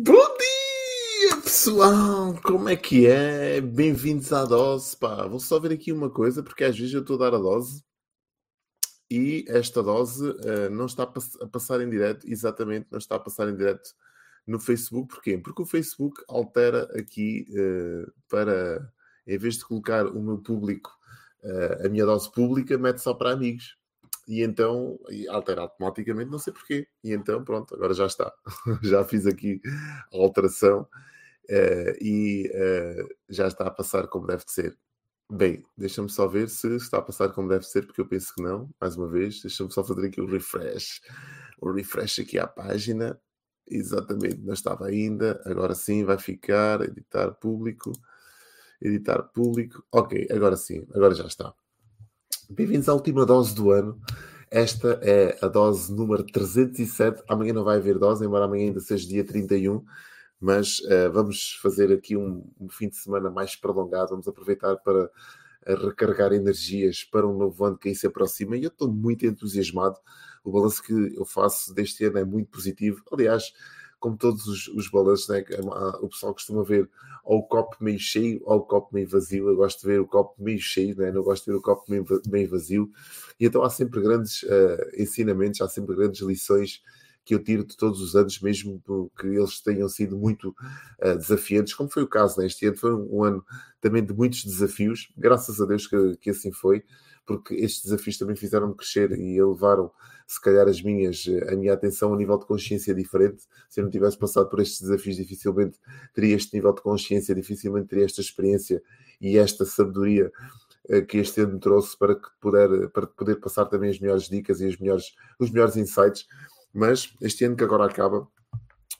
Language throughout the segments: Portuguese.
Bom dia, pessoal! Como é que é? Bem-vindos à dose. Pá, vou só ver aqui uma coisa, porque às vezes eu estou a dar a dose e esta dose uh, não está a, passar em direto, exatamente, não está a passar em direto no Facebook. Porquê? Porque o Facebook altera aqui uh, para, em vez de colocar o meu público, uh, a minha dose pública, mete só para amigos e então altera automaticamente, não sei porquê. E então, pronto, agora já está. já fiz aqui a alteração uh, e uh, já está a passar como deve de ser. Bem, deixa-me só ver se está a passar como deve ser, porque eu penso que não. Mais uma vez, deixa-me só fazer aqui o refresh. O refresh aqui à página. Exatamente, não estava ainda. Agora sim vai ficar. Editar público. Editar público. Ok, agora sim, agora já está. Bem-vindos à última dose do ano. Esta é a dose número 307. Amanhã não vai haver dose, embora amanhã ainda seja dia 31, mas uh, vamos fazer aqui um, um, fim de semana mais prolongado. Vamos aproveitar para uh, recarregar energias para um novo ano que aí se aproxima e eu estou muito entusiasmado. O balanço que eu faço deste ano é muito positivo. Aliás, como todos os, os balanços, né? o pessoal costuma ver ou o copo meio cheio ou o copo meio vazio. Eu gosto de ver o copo meio cheio, né? não gosto de ver o copo meio, meio vazio. E então há sempre grandes uh, ensinamentos, há sempre grandes lições que eu tiro de todos os anos, mesmo que eles tenham sido muito uh, desafiantes, como foi o caso neste né? ano. Foi um, um, ano também de muitos desafios, graças a Deus que, que assim foi, porque estes desafios também fizeram-me crescer e elevaram se calhar as minhas, a minha atenção a nível de consciência diferente. Se eu não tivesse passado por estes desafios, dificilmente teria este nível de consciência, dificilmente teria esta experiência e esta sabedoria eh, que este ano me trouxe para, que puder, para poder passar também as melhores dicas e as melhores, os melhores insights. Mas este ano que agora acaba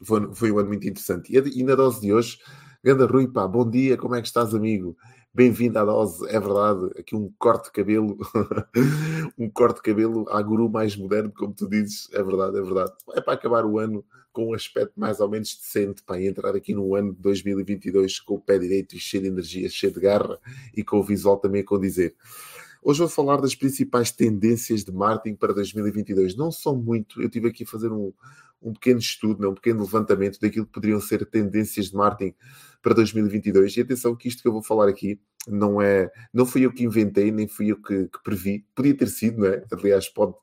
foi, foi um ano muito interessante. E, e na dose de hoje, Ganda Rui, pá, bom dia, como é que estás, amigo? Bem-vindo à dose, é verdade. Aqui um corte de cabelo, um corte de cabelo à guru mais moderno, como tu dizes, é verdade, é verdade. É para acabar o ano com um aspecto mais ou menos decente, para entrar aqui no ano de 2022 com o pé direito e cheio de energia, cheio de garra e com o visual também a condizer. Hoje vou falar das principais tendências de marketing para 2022. Não são muito, eu tive aqui a fazer um, um pequeno estudo, né, um pequeno levantamento daquilo que poderiam ser tendências de marketing para 2022. E atenção que isto que eu vou falar aqui não é, não fui eu que inventei, nem fui eu que, que previ. Podia ter sido, não é? Aliás, pode,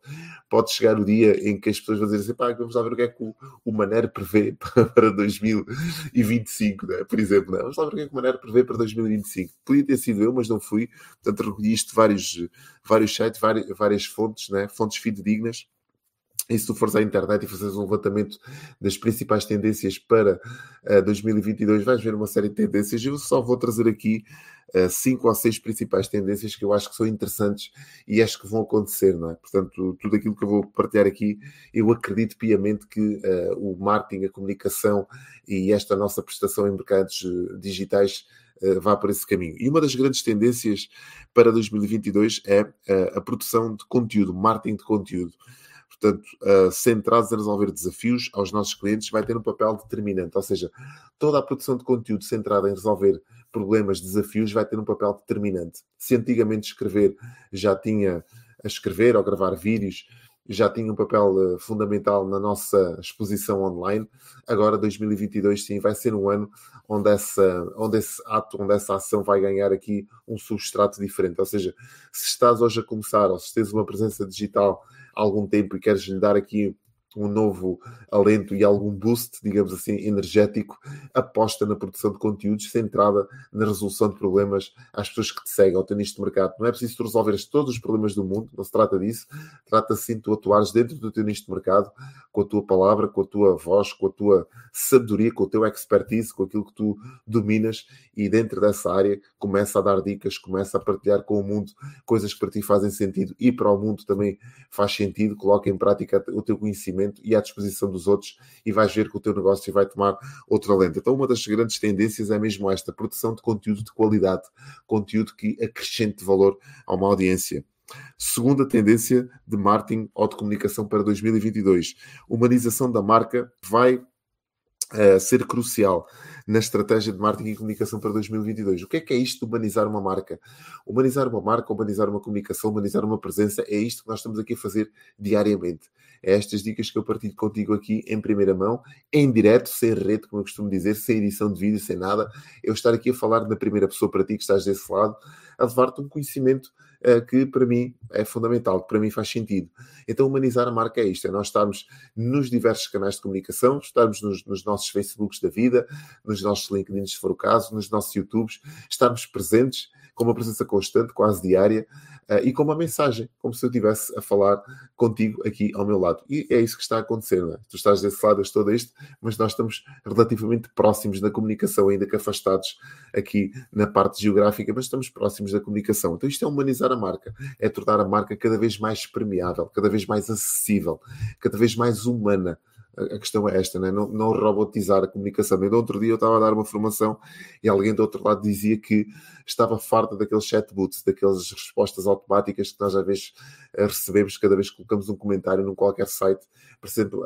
pode chegar o dia em que as pessoas vão dizer assim, pá, vamos lá ver o que é que o, o Maner prevê para 2025, não é? por exemplo. Não é? Vamos lá ver o que é que o Maner prevê para 2025. Podia ter sido eu, mas não fui. Portanto, recolhi isto de vários, vários sites, várias, várias fontes, não é? fontes fidedignas e se tu fores à internet e fizeres um levantamento das principais tendências para uh, 2022, vais ver uma série de tendências. Eu só vou trazer aqui uh, cinco ou seis principais tendências que eu acho que são interessantes e acho que vão acontecer, não é? Portanto, tudo aquilo que eu vou partilhar aqui, eu acredito piamente que uh, o marketing, a comunicação e esta nossa prestação em mercados eh, digitais vá por esse caminho. E uma das grandes tendências para 2022 é a produção de conteúdo, marketing de conteúdo portanto, uh, centrados em resolver desafios aos nossos clientes, vai ter um papel determinante. Ou seja, toda a produção de conteúdo centrada em resolver problemas, desafios, vai ter um papel determinante. Se antigamente escrever já tinha a escrever ou gravar vídeos, já tinha um papel uh, fundamental na nossa exposição online. Agora, 2022, sim, vai ser um ano onde, essa, onde esse ato, onde essa ação vai ganhar aqui um substrato diferente. Ou seja, se estás hoje a começar ou se tens uma presença digital algum tempo e queres lhe dar aqui um novo alento e algum boost, digamos assim, energético, aposta na produção de conteúdos centrada na resolução de problemas às pessoas que te seguem, ao teu nicho de mercado. Não é preciso tu resolveres todos os problemas do mundo, não se trata disso. Trata-se sim de tu atuares dentro do teu nicho de mercado, com a tua palavra, com a tua voz, com a tua sabedoria, com o teu expertise, com aquilo que tu dominas e dentro dessa área começa a dar dicas, começa a partilhar com o mundo coisas que para ti fazem sentido e para o mundo também faz sentido. Coloca em prática o teu conhecimento conhecimento e à disposição dos outros e vais ver que o teu negócio vai tomar outro alento. Então, uma das grandes tendências é mesmo esta: produção de conteúdo de qualidade, conteúdo que acrescente valor a uma audiência. Segunda tendência de marketing ou de comunicação para 2022. Humanização da marca vai uh, ser crucial. Na estratégia de marketing e comunicação para 2022. O que é que é isto de humanizar uma marca? Humanizar uma marca, humanizar uma comunicação, humanizar uma presença, é isto que nós estamos aqui a fazer diariamente. É estas dicas que eu partilho contigo aqui em primeira mão, em direto, sem rede, como eu costumo dizer, sem edição de vídeo, sem nada. Eu estar aqui a falar na primeira pessoa para ti que estás desse lado, a levar-te um conhecimento uh, que para mim é fundamental, que para mim faz sentido. Então, humanizar a marca é isto: é nós estarmos nos diversos canais de comunicação, estarmos nos, nos nossos Facebooks da vida, nos nossos LinkedIn, se for o caso, nos nossos YouTubes, estarmos presentes com uma presença constante, quase diária, uh, e com uma mensagem, como se eu estivesse a falar contigo aqui ao meu lado. E é isso que está a acontecer, não é? Tu estás desse lado, eu estou deste, mas nós estamos relativamente próximos na comunicação, ainda que afastados aqui na parte geográfica, mas estamos próximos da comunicação. Então isto é humanizar a marca, é tornar a marca cada vez mais permeável, cada vez mais acessível, cada vez mais humana a questão é esta, né? não, não robotizar a comunicação. No outro dia eu estava a dar uma formação e alguém do outro lado dizia que estava farta daqueles chatbots, daquelas respostas automáticas que nós às vezes eh, recebemos cada vez que colocamos um comentário num qualquer site,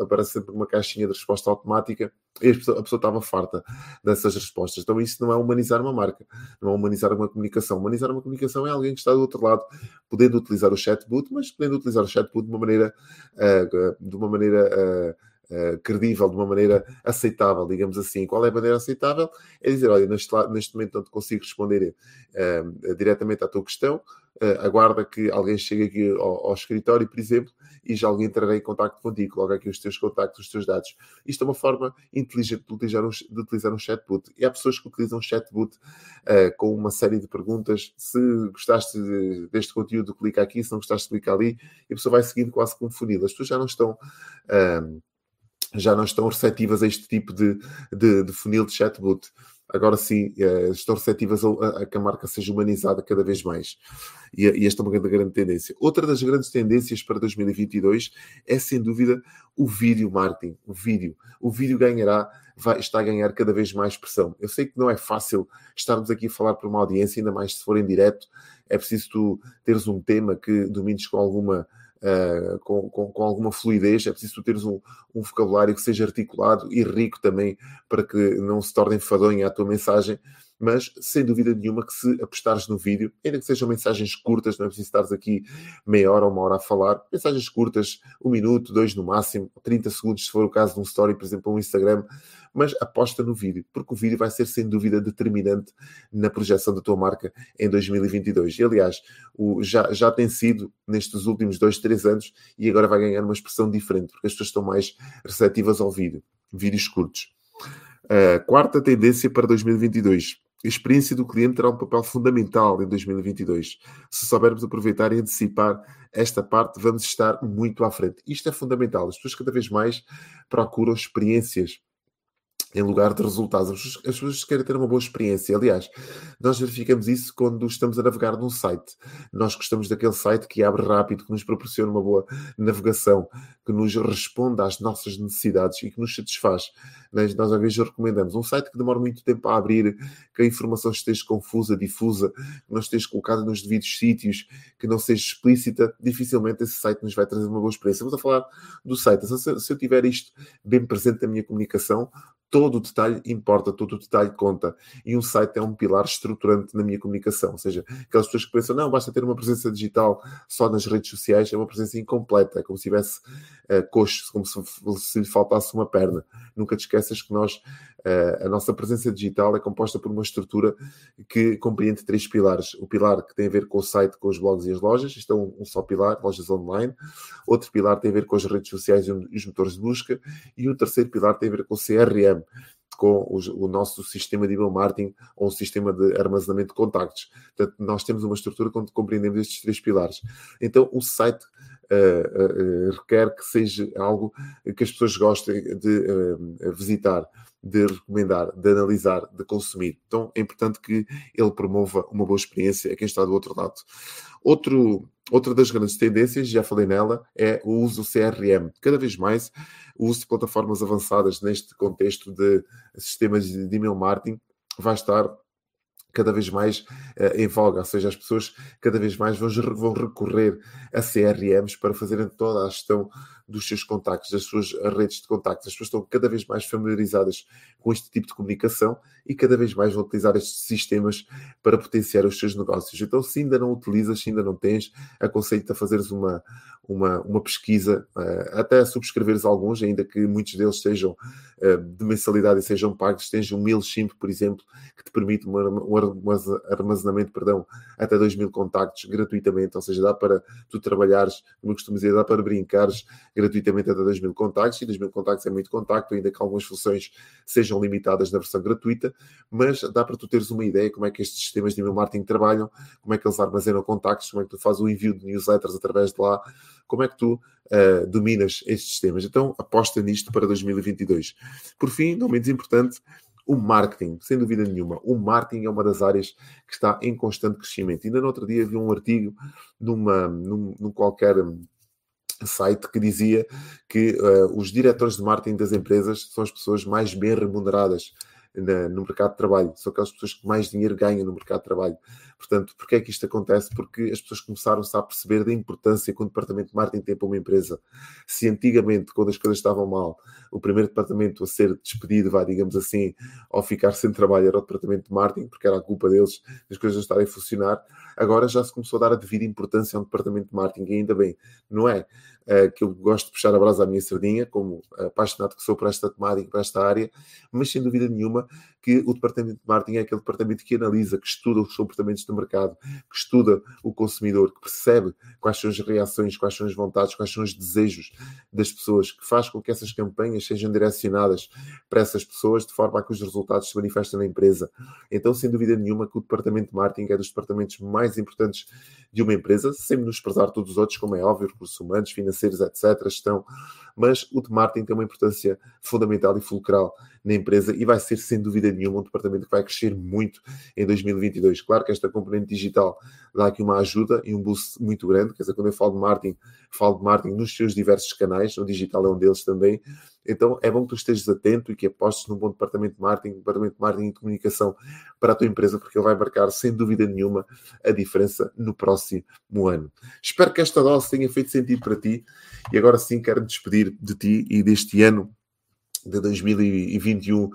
aparece sempre uma caixinha de resposta automática e a pessoa, a pessoa estava farta dessas respostas. Então isso não é humanizar uma marca, não é humanizar uma comunicação. Humanizar uma comunicação é alguém que está do outro lado, podendo utilizar o chatbot, mas podendo utilizar o chatbot de uma maneira, uh, de uma maneira uh, Uh, credível, de uma maneira aceitável, digamos assim. Qual é a maneira aceitável? É dizer, olha, neste, neste momento não te consigo responder uh, diretamente à tua questão, uh, aguarda que alguém chegue aqui ao, ao, escritório, por exemplo, e já alguém entrará em contato contigo, coloca aqui os teus contactos, os teus dados. Isto é uma forma inteligente de utilizar um, de utilizar um chatbot. E há pessoas que utilizam um chatbot com uma série de perguntas. Se gostaste deste conteúdo, clica aqui, se não gostaste, clica ali, e a pessoa vai seguindo quase como funil. As pessoas já não estão já não estão receptivas a este tipo de, de, de funil de chatbot. Agora sim, uh, estão receptivas a, a, que a marca seja humanizada cada vez mais. E, e esta é uma grande, grande tendência. Outra das grandes tendências para 2022 é, sem dúvida, o vídeo marketing. O vídeo. O vídeo ganhará, vai, está a ganhar cada vez mais pressão. Eu sei que não é fácil estarmos aqui a falar para uma audiência, ainda mais se for em direto. É preciso tu teres um tema que domines com alguma uh, com, com, com, alguma fluidez, é preciso teres um, um, vocabulário que seja articulado e rico também para que não se torne enfadonha a tua mensagem, mas sem dúvida nenhuma que se apostares no vídeo, ainda que sejam mensagens curtas, não é preciso estares aqui meia hora ou uma hora a falar, mensagens curtas, um minuto, dois no máximo, 30 segundos se for o caso de um story, por exemplo, um Instagram, mas aposta no vídeo, porque o vídeo vai ser sem dúvida determinante na projeção da tua marca em 2022. E aliás, o, já, já tem sido nestes últimos dois, três anos e agora vai ganhar uma expressão diferente, porque as pessoas estão mais receptivas ao vídeo, vídeos curtos. Uh, quarta tendência para 2022. A experiência do cliente terá um papel fundamental em 2022. Se soubermos aproveitar e antecipar esta parte, vamos estar muito à frente. Isto é fundamental. As pessoas cada vez mais procuram experiências em lugar de resultados. As pessoas querem ter uma boa experiência. Aliás, nós verificamos isso quando estamos a navegar num site. Nós gostamos daquele site que abre rápido, que nos proporciona uma boa navegação, que nos responde às nossas necessidades e que nos satisfaz. Nós, às vezes, recomendamos um site que demora muito tempo a abrir, que a informação esteja confusa, difusa, que não esteja colocada nos devidos sítios, que não seja explícita. Dificilmente esse site nos vai trazer uma boa experiência. Vamos a falar do site. Se eu tiver isto bem presente na minha comunicação, todo o detalhe importa, todo o detalhe conta. E um site é um pilar estruturante na minha comunicação. Ou seja, aquelas pessoas que pensam, não, basta ter uma presença digital só nas redes sociais, é uma presença incompleta, é como se tivesse uh, coxo, como se, se lhe faltasse uma perna. Nunca te esqueças que nós, uh, a nossa presença digital é composta por uma estrutura que compreende três pilares. O pilar que tem a ver com o site, com os blogs e as lojas, isto é um, um só pilar, lojas online. Outro pilar tem a ver com as redes sociais e os motores de busca. E o terceiro pilar tem a ver com o CRM com o, o, nosso sistema de email marketing ou um sistema de armazenamento de contactos. Portanto, nós temos uma estrutura onde compreendemos estes três pilares. Então, o site uh, uh, requer que seja algo que as pessoas gostem de visitar, de recomendar, de analisar, de consumir. Então, é importante que ele promova uma boa experiência a quem está do outro lado. Outro, outra das grandes tendências, já falei nela, é o uso do CRM. Cada vez mais o uso de plataformas avançadas neste contexto de sistemas de email marketing vai estar cada vez mais uh, em voga, ou seja, as pessoas cada vez mais vão, vão recorrer a CRMs para fazerem toda a gestão dos seus contactos, das suas redes de contactos. As pessoas estão cada vez mais familiarizadas com este tipo de comunicação e cada vez mais vão utilizar estes sistemas para potenciar os seus negócios. Então, se ainda não utilizas, se ainda não tens, aconselho-te a fazeres uma, uma, uma pesquisa, uh, até subscreveres alguns, ainda que muitos deles sejam uh, de mensalidade e sejam pagos. Tens um MailChimp, por exemplo, que te permite um armazenamento perdão, até 2 mil contactos gratuitamente, ou seja, dá para tu trabalhares, como eu costumo dizer, dá para brincares gratuitamente até 2 mil contactos, e 2 mil contactos é muito contacto, ainda que algumas funções sejam limitadas na versão gratuita, mas dá para tu teres uma ideia como é que estes sistemas de email marketing trabalham, como é que eles armazenam contactos, como é que tu fazes o envio de newsletters através de lá, como é que tu uh, dominas estes sistemas. Então, aposta nisto para 2022. Por fim, não menos importante, o marketing, sem dúvida nenhuma. O marketing é uma das áreas que está em constante crescimento. Ainda no outro dia vi um artigo numa, num, num qualquer site que dizia que uh, os diretores de marketing das empresas são as pessoas mais bem remuneradas na, no mercado de trabalho, são aquelas pessoas que mais dinheiro ganham no mercado de trabalho. Portanto, porquê é que isto acontece? Porque as pessoas começaram-se a perceber da importância que o departamento de marketing tem para uma empresa. Se antigamente, quando as coisas estavam mal, o primeiro departamento a ser despedido, vai, digamos assim, ao ficar sem trabalho era o departamento de marketing, porque era a culpa deles as coisas não estarem a funcionar, agora já se começou a dar a devida importância ao departamento de marketing, e ainda bem, não é? Uh, que eu gosto de puxar a brasa à minha sardinha, como apaixonado que sou por esta temática, por esta área, mas sem dúvida nenhuma que o departamento de marketing é aquele departamento que analisa, que estuda os comportamentos do mercado, que estuda o consumidor, que percebe quais são as reações, quais são as vontades, quais são os desejos das pessoas, que faz com que essas campanhas sejam direcionadas para essas pessoas de forma a que os resultados se manifestem na empresa. Então, sem dúvida nenhuma, que o departamento de marketing é dos departamentos mais importantes de uma empresa, sem menosprezar todos os outros, como é óbvio, recursos humanos, financeiros, etc., estão, mas o de marketing tem uma importância fundamental e fulcral na empresa e vai ser, sem dúvida nenhuma, um departamento que vai crescer muito em 2022. Claro que esta componente digital dá aqui uma ajuda e um boost muito grande, quer dizer, quando eu falo de marketing, falo de marketing nos seus diversos canais, o digital é um deles também, então é bom que tu estejas atento e que apostes num bom departamento de marketing, departamento de marketing e de comunicação para a tua empresa, porque ele vai marcar, sem dúvida nenhuma, a diferença no próximo ano. Espero que esta dose tenha feito sentido para ti e agora sim quero despedir de ti e deste ano de 2021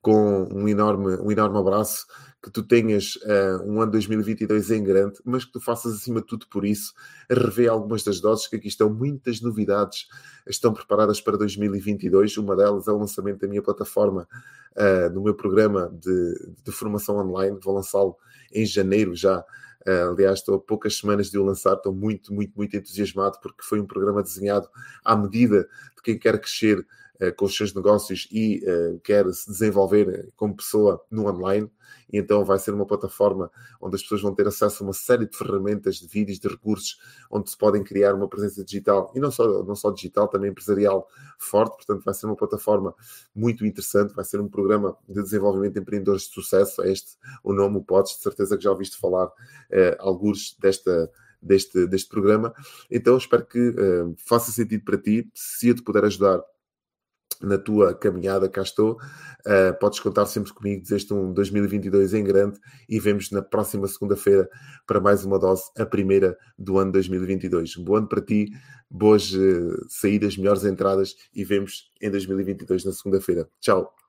com um enorme, um enorme abraço que tu tenhas uh, um ano 2022 em grande, mas que tu faças acima de tudo por isso, rever algumas das doses, que aqui estão muitas novidades, estão preparadas para 2022. Uma delas é o lançamento da minha plataforma, uh, do meu programa de, de formação online, vou lançá-lo em janeiro já. Uh, aliás, estou a poucas semanas de o lançar, estou muito, muito, muito entusiasmado porque foi um programa desenhado à medida de quem quer crescer com os seus negócios e uh, quer se desenvolver como pessoa no online e então vai ser uma plataforma onde as pessoas vão ter acesso a uma série de ferramentas, de vídeos, de recursos, onde se podem criar uma presença digital, e não só, não só digital, também empresarial forte, portanto vai ser uma plataforma muito interessante, vai ser um programa de desenvolvimento de empreendedores de sucesso, é este o nome, o podes, de certeza que já ouviste falar eh, alguns desta deste, deste programa. Então espero que uh, faça sentido para ti. Se eu te puder ajudar na tua caminhada, cá estou. Uh, podes contar sempre comigo, desejo um 2022 em grande e vemos na próxima segunda-feira para mais uma dose, a primeira do ano 2022. Um bom ano para ti, boas uh, saídas, melhores entradas e vemos em 2022 na segunda-feira. Tchau.